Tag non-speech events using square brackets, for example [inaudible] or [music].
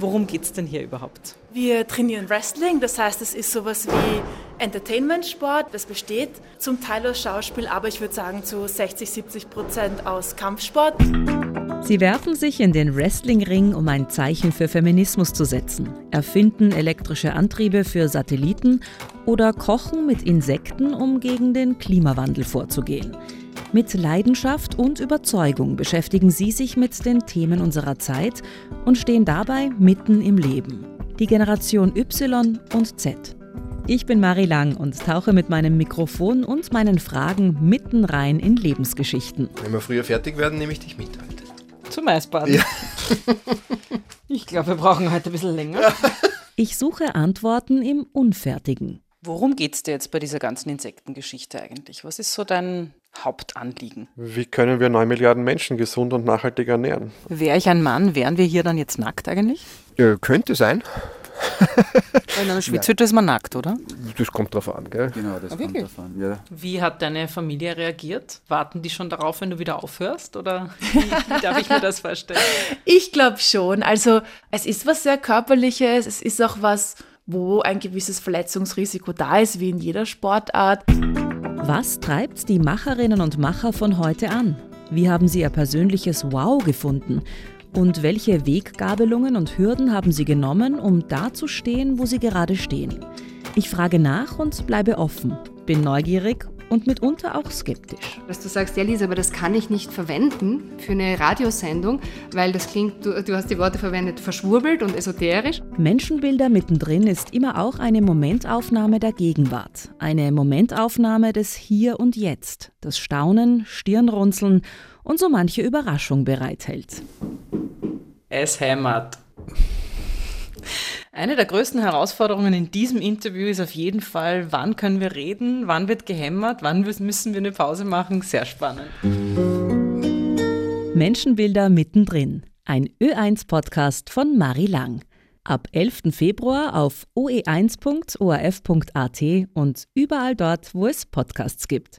Worum geht es denn hier überhaupt? Wir trainieren Wrestling, das heißt, es ist sowas wie Entertainment-Sport. Das besteht zum Teil aus Schauspiel, aber ich würde sagen zu 60, 70 Prozent aus Kampfsport. Sie werfen sich in den Wrestlingring, um ein Zeichen für Feminismus zu setzen, erfinden elektrische Antriebe für Satelliten oder kochen mit Insekten, um gegen den Klimawandel vorzugehen. Mit Leidenschaft und Überzeugung beschäftigen sie sich mit den Themen unserer Zeit und stehen dabei mitten im Leben. Die Generation Y und Z. Ich bin Marie Lang und tauche mit meinem Mikrofon und meinen Fragen mitten rein in Lebensgeschichten. Wenn wir früher fertig werden, nehme ich dich mit heute. Zum Eisbaden. Ja. [laughs] ich glaube, wir brauchen heute ein bisschen länger. [laughs] Ich suche Antworten im Unfertigen. Worum geht es dir jetzt bei dieser ganzen Insektengeschichte eigentlich? Was ist so dein Hauptanliegen? Wie können wir 9 Milliarden Menschen gesund und nachhaltig ernähren? Wäre ich ein Mann, wären wir hier dann jetzt nackt eigentlich? Ja, könnte sein. [laughs] In einer Schwitzhütte ist man nackt, oder? Das kommt drauf an, gell? Genau, das ah, kommt drauf an, ja. Wie hat deine Familie reagiert? Warten die schon darauf, wenn du wieder aufhörst? Oder [laughs] wie, wie darf ich mir das vorstellen? [laughs] Ich glaube schon. Also es ist was sehr Körperliches, es ist auch was, wo ein gewisses Verletzungsrisiko da ist, wie in jeder Sportart. Was treibt die Macherinnen und Macher von heute an? Wie haben sie ihr persönliches Wow gefunden? Und welche Weggabelungen und Hürden haben Sie genommen, um da zu stehen, wo Sie gerade stehen? Ich frage nach und bleibe offen, bin neugierig und mitunter auch skeptisch. Dass du sagst, ja Lisa, aber das kann ich nicht verwenden für eine Radiosendung, weil das klingt, du, du hast die Worte verwendet, verschwurbelt und esoterisch. Menschenbilder mittendrin ist immer auch eine Momentaufnahme der Gegenwart. Eine Momentaufnahme des Hier und Jetzt, das Staunen, Stirnrunzeln und so manche Überraschung bereithält. Es hämmert. Eine der größten Herausforderungen in diesem Interview ist auf jeden Fall, wann können wir reden, wann wird gehämmert, wann müssen wir eine Pause machen. Sehr spannend. Menschenbilder mittendrin. Ein Ö1-Podcast von Marie Lang. Ab 11. Februar auf oe1.orf.at und überall dort, wo es Podcasts gibt.